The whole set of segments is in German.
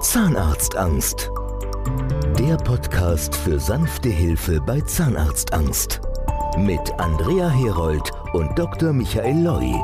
Zahnarztangst. Der Podcast für sanfte Hilfe bei Zahnarztangst. Mit Andrea Herold und Dr. Michael Loi.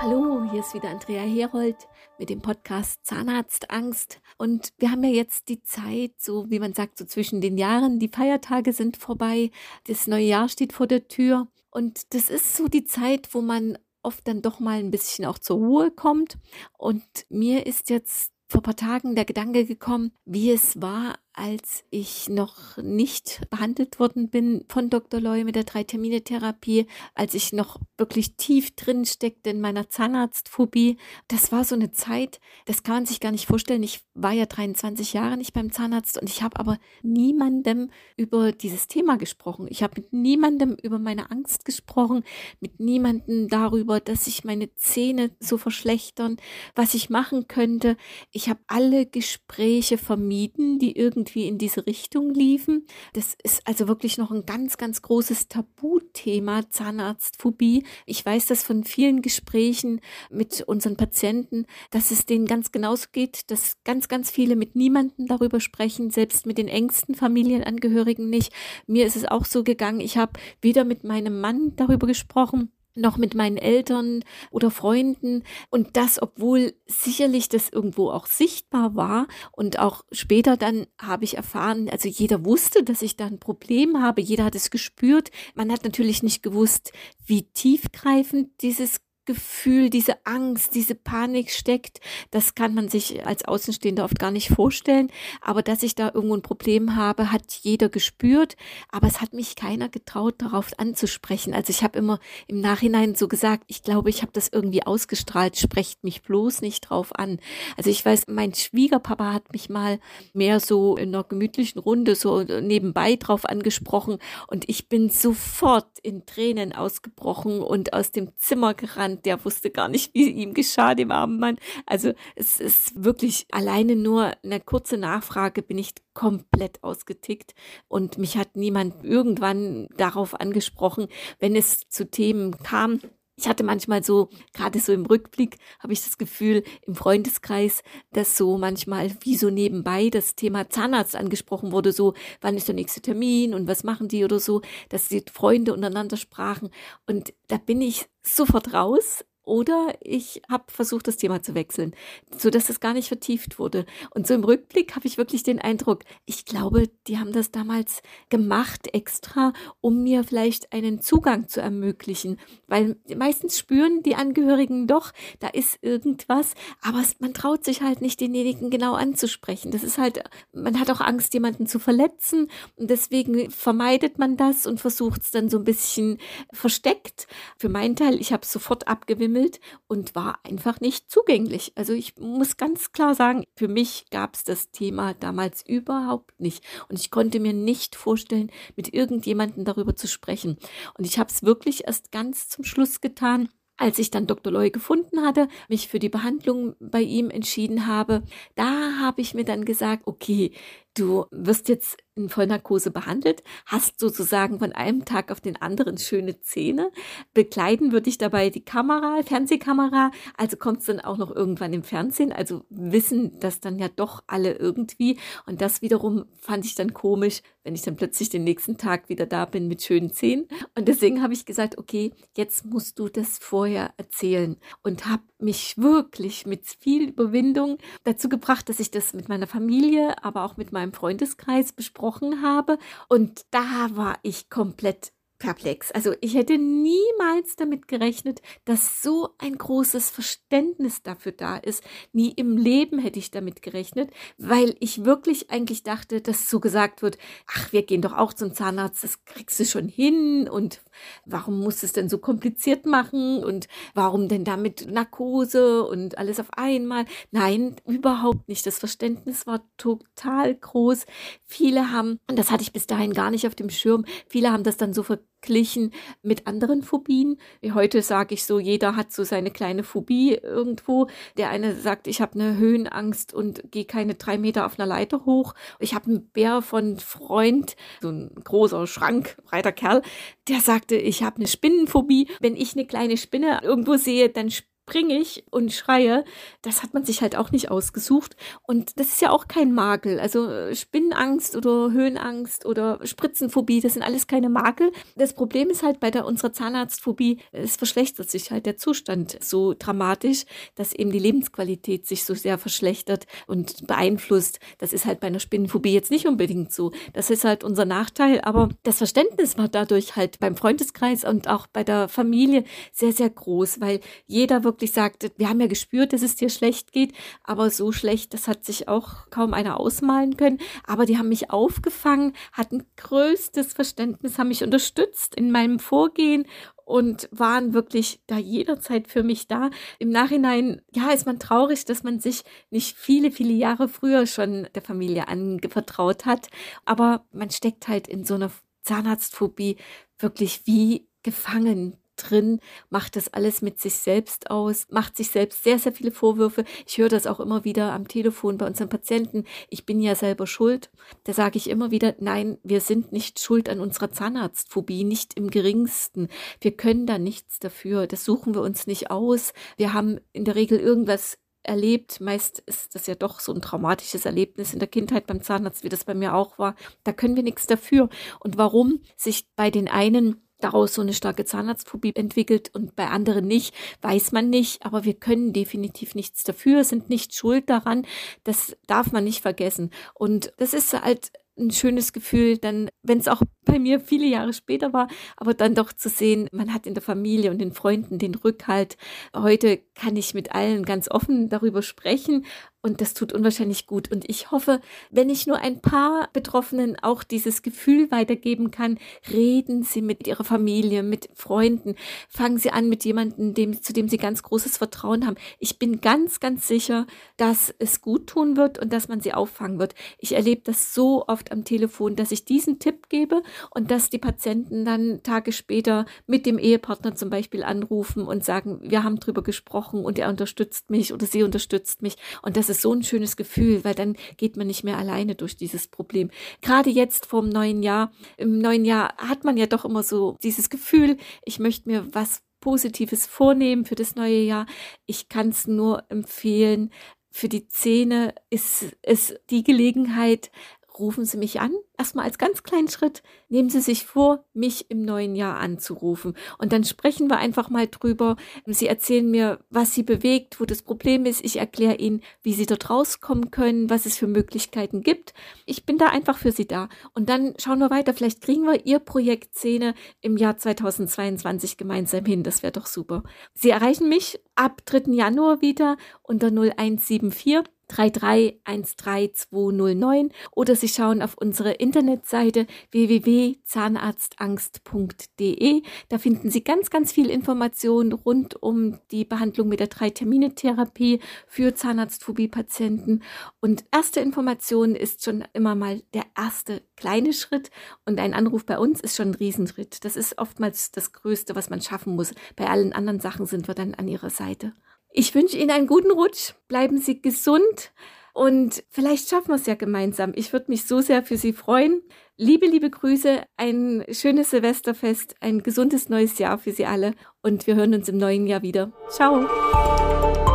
Hallo, hier ist wieder Andrea Herold mit dem Podcast Zahnarztangst. Und wir haben ja jetzt die Zeit, so wie man sagt, so zwischen den Jahren. Die Feiertage sind vorbei. Das neue Jahr steht vor der Tür. Und das ist so die Zeit, wo man oft dann doch mal ein bisschen auch zur Ruhe kommt. Und mir ist jetzt vor ein paar Tagen der Gedanke gekommen, wie es war, als ich noch nicht behandelt worden bin von Dr. Loy mit der Drei-Termine-Therapie, als ich noch wirklich tief drin steckte in meiner Zahnarztphobie. Das war so eine Zeit, das kann man sich gar nicht vorstellen. Ich war ja 23 Jahre nicht beim Zahnarzt und ich habe aber niemandem über dieses Thema gesprochen. Ich habe mit niemandem über meine Angst gesprochen, mit niemandem darüber, dass sich meine Zähne so verschlechtern, was ich machen könnte. Ich habe alle Gespräche vermieden, die irgendwie irgendwie in diese Richtung liefen. Das ist also wirklich noch ein ganz, ganz großes Tabuthema, Zahnarztphobie. Ich weiß das von vielen Gesprächen mit unseren Patienten, dass es denen ganz genauso geht, dass ganz, ganz viele mit niemandem darüber sprechen, selbst mit den engsten Familienangehörigen nicht. Mir ist es auch so gegangen, ich habe weder mit meinem Mann darüber gesprochen, noch mit meinen Eltern oder Freunden. Und das, obwohl sicherlich das irgendwo auch sichtbar war. Und auch später dann habe ich erfahren, also jeder wusste, dass ich da ein Problem habe. Jeder hat es gespürt. Man hat natürlich nicht gewusst, wie tiefgreifend dieses Gefühl, diese Angst, diese Panik steckt, das kann man sich als Außenstehender oft gar nicht vorstellen. Aber dass ich da irgendwo ein Problem habe, hat jeder gespürt. Aber es hat mich keiner getraut, darauf anzusprechen. Also ich habe immer im Nachhinein so gesagt, ich glaube, ich habe das irgendwie ausgestrahlt, sprecht mich bloß nicht drauf an. Also ich weiß, mein Schwiegerpapa hat mich mal mehr so in einer gemütlichen Runde so nebenbei drauf angesprochen und ich bin sofort in Tränen ausgebrochen und aus dem Zimmer gerannt der wusste gar nicht, wie ihm geschah, dem armen Mann. Also es ist wirklich alleine nur eine kurze Nachfrage bin ich komplett ausgetickt und mich hat niemand irgendwann darauf angesprochen, wenn es zu Themen kam, ich hatte manchmal so, gerade so im Rückblick, habe ich das Gefühl im Freundeskreis, dass so manchmal wie so nebenbei das Thema Zahnarzt angesprochen wurde, so, wann ist der nächste Termin und was machen die oder so, dass die Freunde untereinander sprachen. Und da bin ich sofort raus oder ich habe versucht, das Thema zu wechseln, so dass es gar nicht vertieft wurde. Und so im Rückblick habe ich wirklich den Eindruck, ich glaube, die haben das damals gemacht extra, um mir vielleicht einen Zugang zu ermöglichen, weil meistens spüren die Angehörigen doch, da ist irgendwas, aber man traut sich halt nicht, denjenigen genau anzusprechen. Das ist halt, man hat auch Angst, jemanden zu verletzen und deswegen vermeidet man das und versucht es dann so ein bisschen versteckt. Für meinen Teil, ich habe sofort abgewimmelt gesammelt und war einfach nicht zugänglich. Also ich muss ganz klar sagen, für mich gab es das Thema damals überhaupt nicht. Und ich konnte mir nicht vorstellen, mit irgendjemandem darüber zu sprechen. Und ich habe es wirklich erst ganz zum Schluss getan, als ich dann Dr. Loy gefunden hatte, mich für die Behandlung bei ihm entschieden habe, da habe ich mir dann gesagt, okay, du wirst jetzt in Vollnarkose behandelt, hast sozusagen von einem Tag auf den anderen schöne Zähne. Bekleiden würde ich dabei die Kamera, Fernsehkamera, also kommt es dann auch noch irgendwann im Fernsehen. Also wissen das dann ja doch alle irgendwie. Und das wiederum fand ich dann komisch, wenn ich dann plötzlich den nächsten Tag wieder da bin mit schönen Zähnen. Und deswegen habe ich gesagt, okay, jetzt musst du das vorher erzählen. Und habe mich wirklich mit viel Überwindung dazu gebracht, dass ich das mit meiner Familie, aber auch mit meinem Freundeskreis besprochen habe. Und da war ich komplett perplex. Also ich hätte niemals damit gerechnet, dass so ein großes Verständnis dafür da ist. Nie im Leben hätte ich damit gerechnet, weil ich wirklich eigentlich dachte, dass so gesagt wird, ach, wir gehen doch auch zum Zahnarzt, das kriegst du schon hin und warum muss es denn so kompliziert machen und warum denn damit Narkose und alles auf einmal? Nein, überhaupt nicht. Das Verständnis war total groß. Viele haben, und das hatte ich bis dahin gar nicht auf dem Schirm, viele haben das dann so ver verglichen mit anderen Phobien. Wie heute sage ich so, jeder hat so seine kleine Phobie irgendwo. Der eine sagt, ich habe eine Höhenangst und gehe keine drei Meter auf einer Leiter hoch. Ich habe einen Bär von Freund, so ein großer Schrank, breiter Kerl, der sagte, ich habe eine Spinnenphobie. Wenn ich eine kleine Spinne irgendwo sehe, dann springe ich und schreie. Das hat man sich halt auch nicht ausgesucht. Und das ist ja auch kein Makel. Also äh, Spinnenangst oder Höhenangst oder Spritzenphobie, das sind alles keine Makel. Das Problem ist halt bei der unserer Zahnarztphobie, es verschlechtert sich halt der Zustand so dramatisch, dass eben die Lebensqualität sich so sehr verschlechtert und beeinflusst. Das ist halt bei einer Spinnenphobie jetzt nicht unbedingt so. Das ist halt unser Nachteil. Aber das Verständnis war dadurch halt beim Freundeskreis und auch bei der Familie sehr, sehr groß, weil jeder wirklich sagte, wir haben ja gespürt, dass es dir schlecht geht, aber so schlecht, das hat sich auch kaum einer ausmalen können. Aber die haben mich aufgefangen, hatten größtes Verständnis, haben mich unterstützt in meinem Vorgehen und waren wirklich da jederzeit für mich da. Im Nachhinein, ja, ist man traurig, dass man sich nicht viele, viele Jahre früher schon der Familie anvertraut hat. Aber man steckt halt in so einer Zahnarztphobie wirklich wie gefangen drin, macht das alles mit sich selbst aus, macht sich selbst sehr, sehr viele Vorwürfe. Ich höre das auch immer wieder am Telefon bei unseren Patienten. Ich bin ja selber schuld. Da sage ich immer wieder, nein, wir sind nicht schuld an unserer Zahnarztphobie, nicht im geringsten. Wir können da nichts dafür. Das suchen wir uns nicht aus. Wir haben in der Regel irgendwas erlebt. Meist ist das ja doch so ein traumatisches Erlebnis in der Kindheit beim Zahnarzt, wie das bei mir auch war. Da können wir nichts dafür. Und warum sich bei den einen daraus so eine starke Zahnarztphobie entwickelt und bei anderen nicht, weiß man nicht, aber wir können definitiv nichts dafür, sind nicht schuld daran. Das darf man nicht vergessen. Und das ist halt ein schönes Gefühl, dann, wenn es auch bei mir viele Jahre später war, aber dann doch zu sehen, man hat in der Familie und den Freunden den Rückhalt. Heute kann ich mit allen ganz offen darüber sprechen und das tut unwahrscheinlich gut. Und ich hoffe, wenn ich nur ein paar Betroffenen auch dieses Gefühl weitergeben kann, reden Sie mit Ihrer Familie, mit Freunden, fangen Sie an mit jemandem, dem, zu dem Sie ganz großes Vertrauen haben. Ich bin ganz, ganz sicher, dass es gut tun wird und dass man sie auffangen wird. Ich erlebe das so oft am Telefon, dass ich diesen Tipp gebe und dass die Patienten dann Tage später mit dem Ehepartner zum Beispiel anrufen und sagen, wir haben drüber gesprochen und er unterstützt mich oder sie unterstützt mich. Und das ist so ein schönes Gefühl, weil dann geht man nicht mehr alleine durch dieses Problem. Gerade jetzt vorm neuen Jahr, im neuen Jahr hat man ja doch immer so dieses Gefühl, ich möchte mir was Positives vornehmen für das neue Jahr. Ich kann es nur empfehlen. Für die Zähne ist es die Gelegenheit, rufen Sie mich an. Erstmal als ganz kleinen Schritt nehmen Sie sich vor, mich im neuen Jahr anzurufen. Und dann sprechen wir einfach mal drüber. Sie erzählen mir, was Sie bewegt, wo das Problem ist. Ich erkläre Ihnen, wie Sie dort rauskommen können, was es für Möglichkeiten gibt. Ich bin da einfach für Sie da. Und dann schauen wir weiter. Vielleicht kriegen wir Ihr Projekt Szene im Jahr 2022 gemeinsam hin. Das wäre doch super. Sie erreichen mich ab 3. Januar wieder unter 0174 3313209 oder Sie schauen auf unsere Internetseite www.zahnarztangst.de. Da finden Sie ganz, ganz viel Informationen rund um die Behandlung mit der Drei-Termine-Therapie für Zahnarztphobie-Patienten. Und erste Information ist schon immer mal der erste kleine Schritt und ein Anruf bei uns ist schon ein Riesenschritt. Das ist oftmals das Größte, was man schaffen muss. Bei allen anderen Sachen sind wir dann an Ihrer Seite. Ich wünsche Ihnen einen guten Rutsch, bleiben Sie gesund und vielleicht schaffen wir es ja gemeinsam. Ich würde mich so sehr für Sie freuen. Liebe, liebe Grüße, ein schönes Silvesterfest, ein gesundes neues Jahr für Sie alle und wir hören uns im neuen Jahr wieder. Ciao.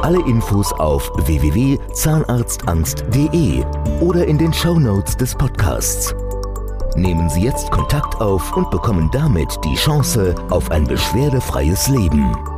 Alle Infos auf www.zahnarztangst.de oder in den Show Notes des Podcasts. Nehmen Sie jetzt Kontakt auf und bekommen damit die Chance auf ein beschwerdefreies Leben.